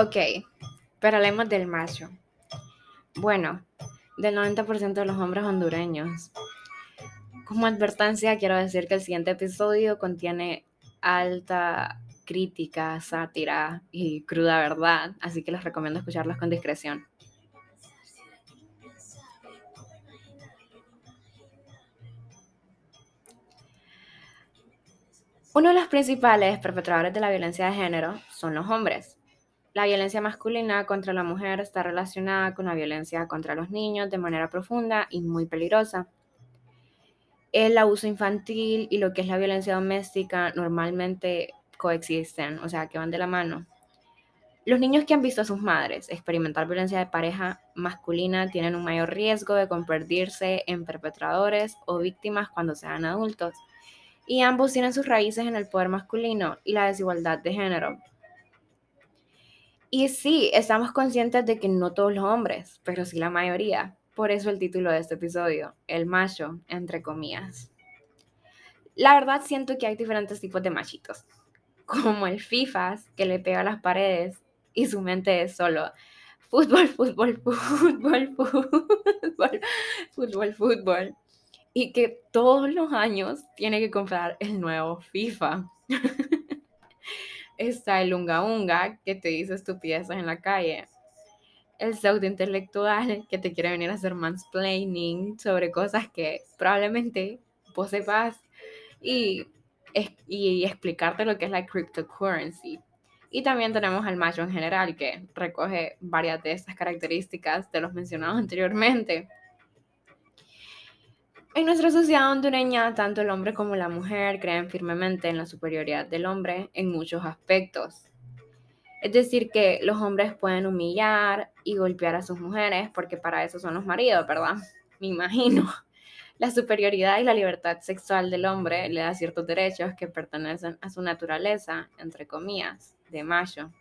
Ok, pero hablemos del macho. Bueno, del 90% de los hombres hondureños. Como advertencia, quiero decir que el siguiente episodio contiene alta crítica, sátira y cruda verdad, así que les recomiendo escucharlos con discreción. Uno de los principales perpetradores de la violencia de género son los hombres. La violencia masculina contra la mujer está relacionada con la violencia contra los niños de manera profunda y muy peligrosa. El abuso infantil y lo que es la violencia doméstica normalmente coexisten, o sea, que van de la mano. Los niños que han visto a sus madres experimentar violencia de pareja masculina tienen un mayor riesgo de convertirse en perpetradores o víctimas cuando sean adultos y ambos tienen sus raíces en el poder masculino y la desigualdad de género. Y sí, estamos conscientes de que no todos los hombres, pero sí la mayoría. Por eso el título de este episodio, El macho, entre comillas. La verdad siento que hay diferentes tipos de machitos, como el FIFAs, que le pega a las paredes y su mente es solo fútbol, fútbol, fútbol, fútbol, fútbol, fútbol y que todos los años tiene que comprar el nuevo FIFA. Está el unga unga que te dice estupideces en la calle. El pseudo intelectual que te quiere venir a hacer mansplaining sobre cosas que probablemente vos sepas y, y explicarte lo que es la cryptocurrency. Y también tenemos al macho en general que recoge varias de estas características de los mencionados anteriormente en nuestra sociedad hondureña, tanto el hombre como la mujer creen firmemente en la superioridad del hombre en muchos aspectos. Es decir, que los hombres pueden humillar y golpear a sus mujeres porque para eso son los maridos, ¿verdad? Me imagino. La superioridad y la libertad sexual del hombre le da ciertos derechos que pertenecen a su naturaleza, entre comillas, de macho.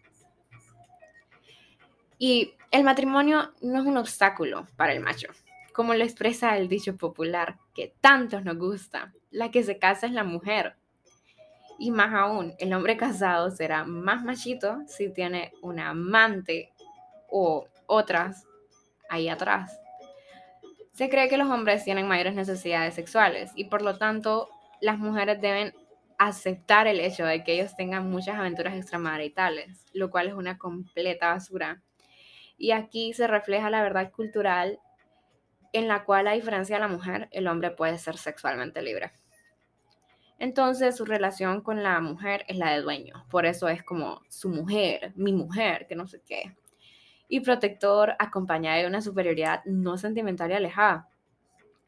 Y el matrimonio no es un obstáculo para el macho como lo expresa el dicho popular, que tantos nos gusta, la que se casa es la mujer. Y más aún, el hombre casado será más machito si tiene una amante o otras ahí atrás. Se cree que los hombres tienen mayores necesidades sexuales y por lo tanto las mujeres deben aceptar el hecho de que ellos tengan muchas aventuras extramaritales, lo cual es una completa basura. Y aquí se refleja la verdad cultural en la cual, a diferencia de la mujer, el hombre puede ser sexualmente libre. Entonces, su relación con la mujer es la de dueño. Por eso es como su mujer, mi mujer, que no sé qué. Y protector acompañada de una superioridad no sentimental y alejada.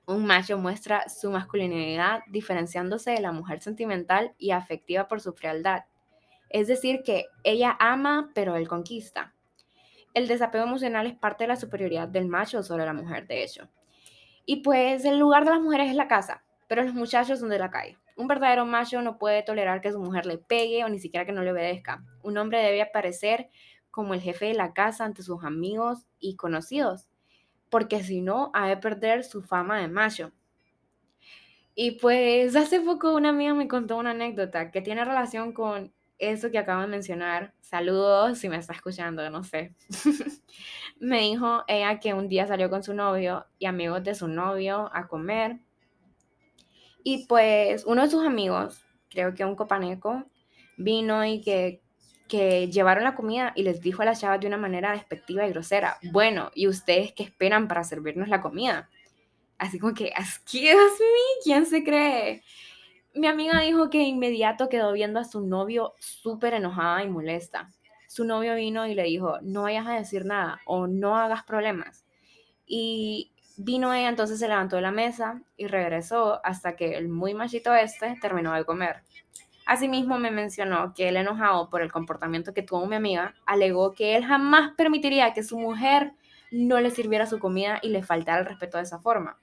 Un macho muestra su masculinidad diferenciándose de la mujer sentimental y afectiva por su frialdad. Es decir, que ella ama, pero él conquista. El desapego emocional es parte de la superioridad del macho sobre la mujer, de hecho. Y pues el lugar de las mujeres es la casa, pero los muchachos son de la calle. Un verdadero macho no puede tolerar que su mujer le pegue o ni siquiera que no le obedezca. Un hombre debe aparecer como el jefe de la casa ante sus amigos y conocidos, porque si no, ha de perder su fama de macho. Y pues hace poco una amiga me contó una anécdota que tiene relación con eso que acabo de mencionar, saludos si me está escuchando, no sé. me dijo ella que un día salió con su novio y amigos de su novio a comer. Y pues uno de sus amigos, creo que un copaneco, vino y que, que llevaron la comida y les dijo a las chavas de una manera despectiva y grosera, bueno, ¿y ustedes qué esperan para servirnos la comida? Así como que, excuse me, ¿quién se cree? Mi amiga dijo que inmediato quedó viendo a su novio súper enojada y molesta. Su novio vino y le dijo, no vayas a decir nada o no hagas problemas. Y vino ella, entonces se levantó de la mesa y regresó hasta que el muy machito este terminó de comer. Asimismo me mencionó que él enojado por el comportamiento que tuvo mi amiga, alegó que él jamás permitiría que su mujer no le sirviera su comida y le faltara el respeto de esa forma.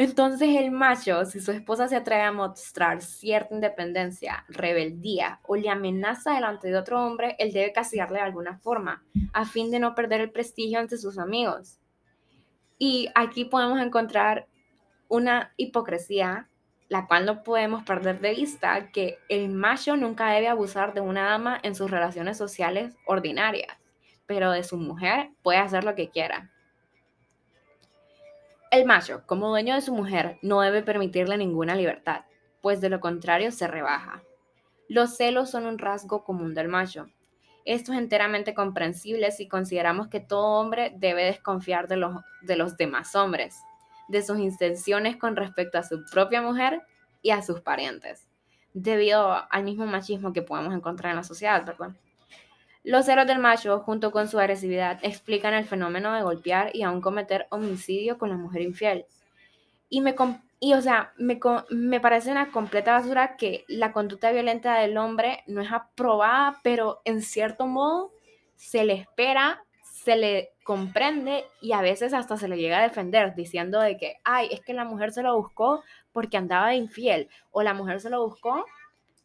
Entonces el macho, si su esposa se atreve a mostrar cierta independencia, rebeldía o le amenaza delante de otro hombre, él debe castigarle de alguna forma, a fin de no perder el prestigio ante sus amigos. Y aquí podemos encontrar una hipocresía la cual no podemos perder de vista que el macho nunca debe abusar de una dama en sus relaciones sociales ordinarias, pero de su mujer puede hacer lo que quiera. El macho, como dueño de su mujer, no debe permitirle ninguna libertad, pues de lo contrario se rebaja. Los celos son un rasgo común del macho. Esto es enteramente comprensible si consideramos que todo hombre debe desconfiar de los, de los demás hombres, de sus intenciones con respecto a su propia mujer y a sus parientes, debido al mismo machismo que podemos encontrar en la sociedad, ¿verdad? Los celos del macho, junto con su agresividad, explican el fenómeno de golpear y aún cometer homicidio con la mujer infiel. Y, me, o sea, me, me parece una completa basura que la conducta violenta del hombre no es aprobada, pero en cierto modo se le espera, se le comprende y a veces hasta se le llega a defender diciendo de que, ay, es que la mujer se lo buscó porque andaba de infiel o la mujer se lo buscó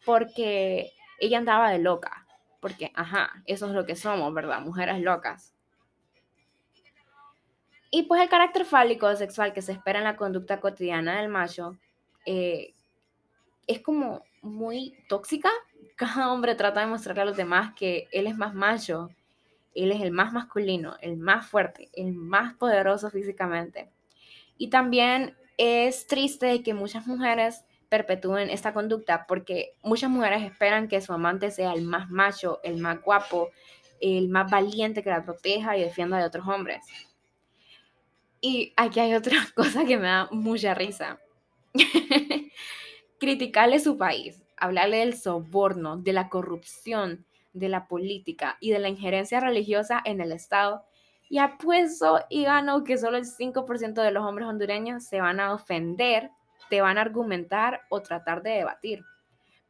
porque ella andaba de loca porque, ajá, eso es lo que somos, ¿verdad? Mujeres locas. Y pues el carácter fálico sexual que se espera en la conducta cotidiana del macho eh, es como muy tóxica. Cada hombre trata de mostrarle a los demás que él es más macho, él es el más masculino, el más fuerte, el más poderoso físicamente. Y también es triste que muchas mujeres perpetúen esta conducta porque muchas mujeres esperan que su amante sea el más macho, el más guapo, el más valiente que la proteja y defienda de otros hombres. Y aquí hay otra cosa que me da mucha risa. Criticarle su país, hablarle del soborno, de la corrupción, de la política y de la injerencia religiosa en el Estado. Y apuesto y gano que solo el 5% de los hombres hondureños se van a ofender te van a argumentar o tratar de debatir,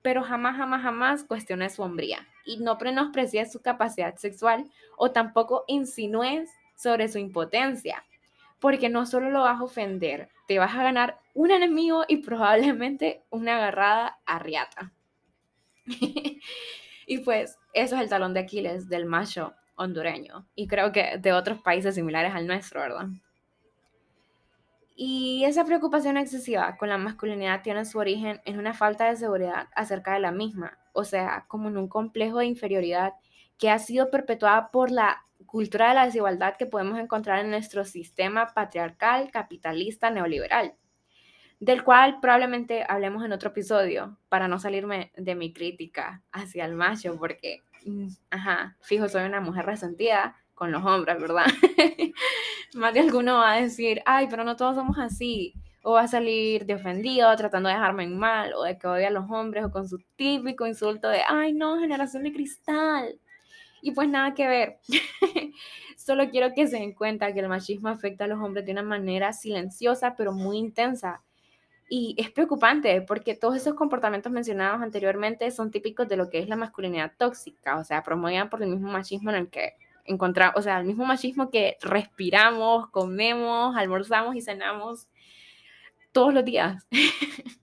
pero jamás, jamás, jamás cuestiones su hombría y no menosprecies su capacidad sexual o tampoco insinúes sobre su impotencia, porque no solo lo vas a ofender, te vas a ganar un enemigo y probablemente una agarrada a riata. y pues eso es el talón de Aquiles del macho hondureño y creo que de otros países similares al nuestro, ¿verdad? Y esa preocupación excesiva con la masculinidad tiene su origen en una falta de seguridad acerca de la misma, o sea, como en un complejo de inferioridad que ha sido perpetuada por la cultura de la desigualdad que podemos encontrar en nuestro sistema patriarcal, capitalista, neoliberal, del cual probablemente hablemos en otro episodio para no salirme de mi crítica hacia el macho, porque, mm, ajá, fijo, soy una mujer resentida con los hombres, ¿verdad? Más de alguno va a decir, ay, pero no todos somos así. O va a salir de ofendido, tratando de dejarme en mal, o de que odia a los hombres, o con su típico insulto de, ay, no, generación de cristal. Y pues nada que ver. Solo quiero que se den cuenta que el machismo afecta a los hombres de una manera silenciosa, pero muy intensa. Y es preocupante porque todos esos comportamientos mencionados anteriormente son típicos de lo que es la masculinidad tóxica, o sea, promovían por el mismo machismo en el que encontrar, o sea, el mismo machismo que respiramos, comemos, almorzamos y cenamos todos los días.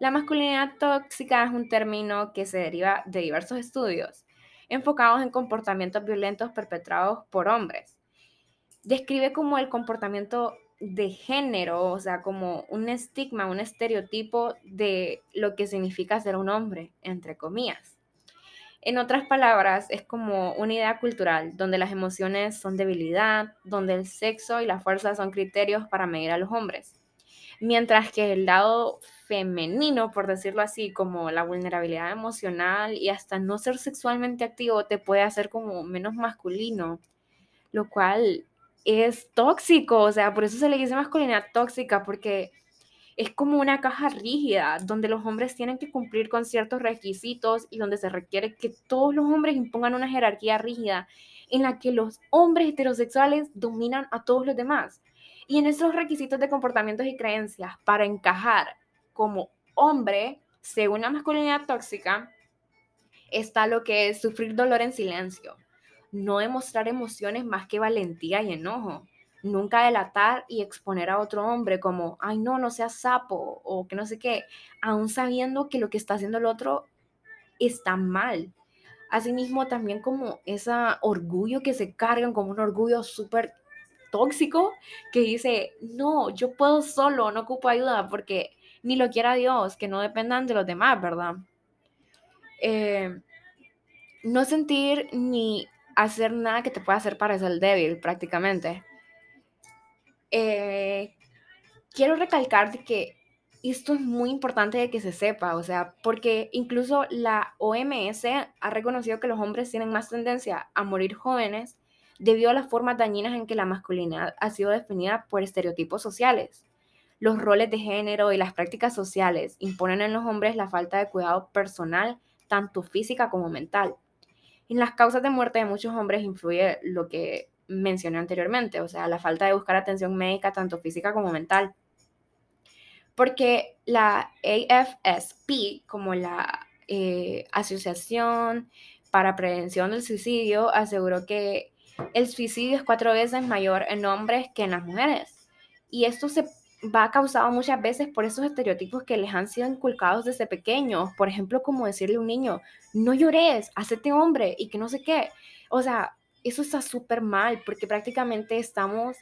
La masculinidad tóxica es un término que se deriva de diversos estudios enfocados en comportamientos violentos perpetrados por hombres. Describe como el comportamiento de género, o sea, como un estigma, un estereotipo de lo que significa ser un hombre, entre comillas. En otras palabras, es como una idea cultural donde las emociones son debilidad, donde el sexo y la fuerza son criterios para medir a los hombres. Mientras que el lado femenino, por decirlo así, como la vulnerabilidad emocional y hasta no ser sexualmente activo, te puede hacer como menos masculino, lo cual es tóxico, o sea, por eso se le dice masculinidad tóxica, porque es como una caja rígida donde los hombres tienen que cumplir con ciertos requisitos y donde se requiere que todos los hombres impongan una jerarquía rígida en la que los hombres heterosexuales dominan a todos los demás. Y en esos requisitos de comportamientos y creencias para encajar como hombre, según la masculinidad tóxica, está lo que es sufrir dolor en silencio, no demostrar emociones más que valentía y enojo, nunca delatar y exponer a otro hombre como, ay no, no seas sapo o que no sé qué, aún sabiendo que lo que está haciendo el otro está mal. Asimismo, también como ese orgullo que se cargan, como un orgullo súper tóxico, que dice, no, yo puedo solo, no ocupo ayuda, porque ni lo quiera Dios, que no dependan de los demás, ¿verdad? Eh, no sentir ni hacer nada que te pueda hacer parecer débil, prácticamente. Eh, quiero recalcar que esto es muy importante de que se sepa, o sea, porque incluso la OMS ha reconocido que los hombres tienen más tendencia a morir jóvenes debido a las formas dañinas en que la masculinidad ha sido definida por estereotipos sociales. Los roles de género y las prácticas sociales imponen en los hombres la falta de cuidado personal, tanto física como mental. En las causas de muerte de muchos hombres influye lo que mencioné anteriormente, o sea, la falta de buscar atención médica, tanto física como mental. Porque la AFSP, como la eh, Asociación para Prevención del Suicidio, aseguró que el suicidio es cuatro veces mayor en hombres que en las mujeres. Y esto se va causado muchas veces por esos estereotipos que les han sido inculcados desde pequeños. Por ejemplo, como decirle a un niño, no llores, hacete hombre y que no sé qué. O sea, eso está súper mal porque prácticamente estamos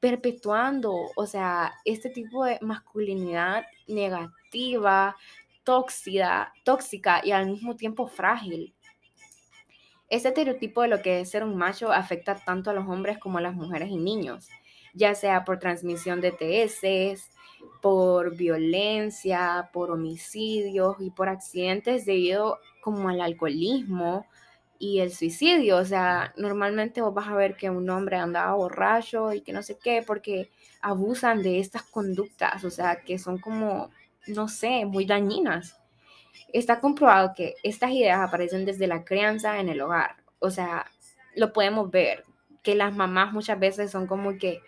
perpetuando, o sea, este tipo de masculinidad negativa, tóxica, tóxica y al mismo tiempo frágil. Este estereotipo de lo que es ser un macho afecta tanto a los hombres como a las mujeres y niños, ya sea por transmisión de TS, por violencia, por homicidios y por accidentes debido como al alcoholismo y el suicidio. O sea, normalmente vos vas a ver que un hombre andaba borracho y que no sé qué, porque abusan de estas conductas, o sea, que son como, no sé, muy dañinas. Está comprobado que estas ideas aparecen desde la crianza en el hogar. O sea, lo podemos ver, que las mamás muchas veces son como que,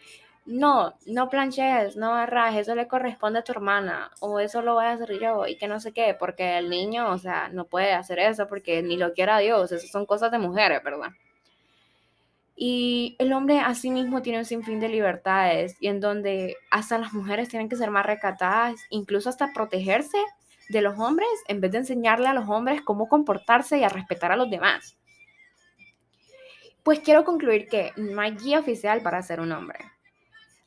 no, no planches, no barras, eso le corresponde a tu hermana, o eso lo voy a hacer yo, y que no sé qué, porque el niño, o sea, no puede hacer eso porque ni lo quiera Dios, eso son cosas de mujeres, ¿verdad? Y el hombre asimismo tiene un sinfín de libertades, y en donde hasta las mujeres tienen que ser más recatadas, incluso hasta protegerse de los hombres en vez de enseñarle a los hombres cómo comportarse y a respetar a los demás. Pues quiero concluir que no hay guía oficial para ser un hombre.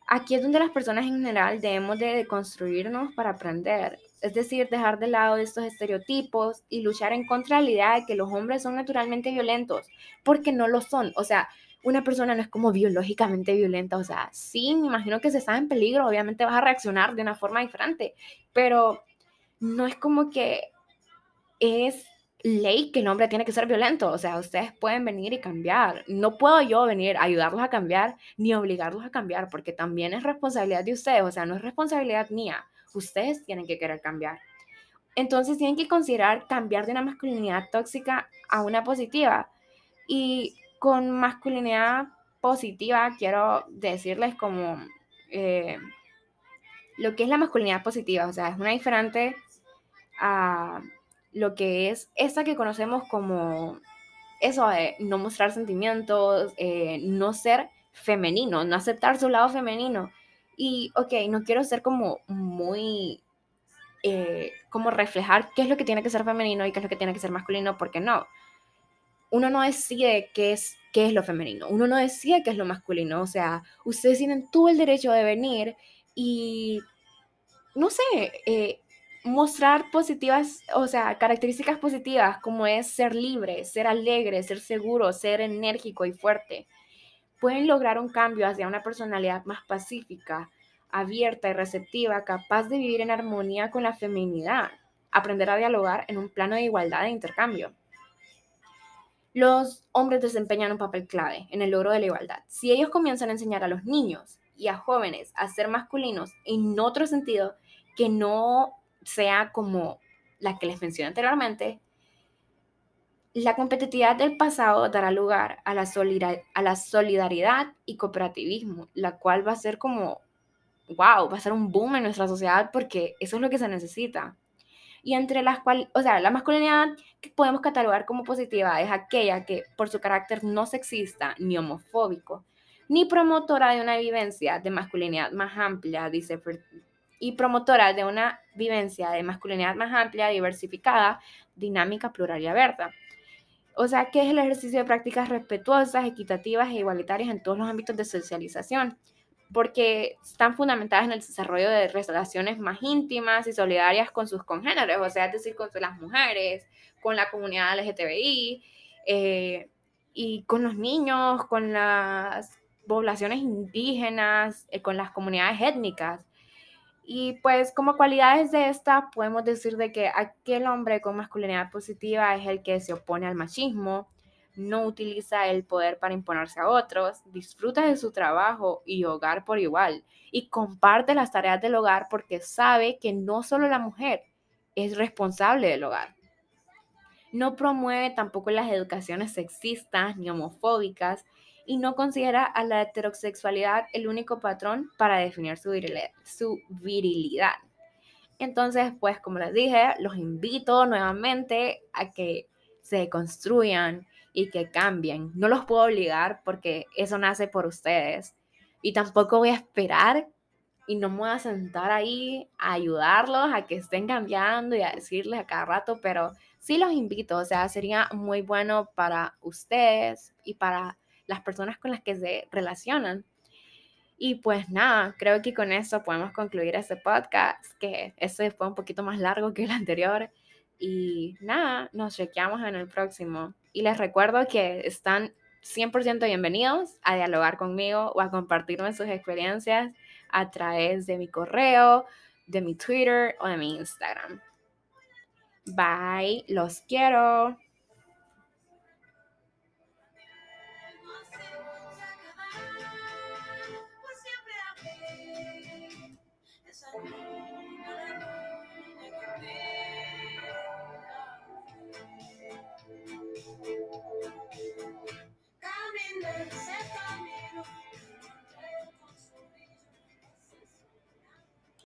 Aquí es donde las personas en general debemos de construirnos para aprender, es decir, dejar de lado estos estereotipos y luchar en contra de la idea de que los hombres son naturalmente violentos, porque no lo son. O sea, una persona no es como biológicamente violenta, o sea, sí, me imagino que si estás en peligro, obviamente vas a reaccionar de una forma diferente, pero no es como que es ley que el hombre tiene que ser violento. O sea, ustedes pueden venir y cambiar. No puedo yo venir a ayudarlos a cambiar ni obligarlos a cambiar, porque también es responsabilidad de ustedes. O sea, no es responsabilidad mía. Ustedes tienen que querer cambiar. Entonces tienen que considerar cambiar de una masculinidad tóxica a una positiva. Y con masculinidad positiva quiero decirles como eh, lo que es la masculinidad positiva. O sea, es una diferente a lo que es esa que conocemos como eso de no mostrar sentimientos, eh, no ser femenino, no aceptar su lado femenino. Y, ok, no quiero ser como muy, eh, como reflejar qué es lo que tiene que ser femenino y qué es lo que tiene que ser masculino, porque no. Uno no decide qué es, qué es lo femenino, uno no decide qué es lo masculino. O sea, ustedes tienen todo el derecho de venir y, no sé, eh, mostrar positivas, o sea, características positivas como es ser libre, ser alegre, ser seguro, ser enérgico y fuerte, pueden lograr un cambio hacia una personalidad más pacífica, abierta y receptiva, capaz de vivir en armonía con la feminidad, aprender a dialogar en un plano de igualdad e intercambio. Los hombres desempeñan un papel clave en el logro de la igualdad. Si ellos comienzan a enseñar a los niños y a jóvenes a ser masculinos en otro sentido que no sea como la que les mencioné anteriormente, la competitividad del pasado dará lugar a la, solidaridad y cooperativismo, la cual va a ser como, wow, va a ser un boom en nuestra sociedad porque eso es lo que se necesita. Y entre las cuales, o sea, la masculinidad que podemos catalogar como positiva es aquella que por su carácter no sexista ni homofóbico, ni promotora de una vivencia de masculinidad más amplia, dice y promotora de una vivencia de masculinidad más amplia, diversificada, dinámica, plural y abierta. O sea, que es el ejercicio de prácticas respetuosas, equitativas e igualitarias en todos los ámbitos de socialización, porque están fundamentadas en el desarrollo de relaciones más íntimas y solidarias con sus congéneres, o sea, es decir, con las mujeres, con la comunidad LGTBI eh, y con los niños, con las poblaciones indígenas, eh, con las comunidades étnicas. Y pues como cualidades de esta podemos decir de que aquel hombre con masculinidad positiva es el que se opone al machismo, no utiliza el poder para imponerse a otros, disfruta de su trabajo y hogar por igual y comparte las tareas del hogar porque sabe que no solo la mujer es responsable del hogar. No promueve tampoco las educaciones sexistas ni homofóbicas y no considera a la heterosexualidad el único patrón para definir su virilidad. Su virilidad. Entonces, pues como les dije, los invito nuevamente a que se construyan y que cambien. No los puedo obligar porque eso nace por ustedes. Y tampoco voy a esperar y no me voy a sentar ahí a ayudarlos a que estén cambiando y a decirles a cada rato, pero sí los invito, o sea, sería muy bueno para ustedes y para las personas con las que se relacionan. Y pues nada, creo que con eso podemos concluir este podcast, que este fue un poquito más largo que el anterior. Y nada, nos chequeamos en el próximo. Y les recuerdo que están 100% bienvenidos a dialogar conmigo o a compartirme sus experiencias a través de mi correo, de mi Twitter o de mi Instagram. Bye, los quiero.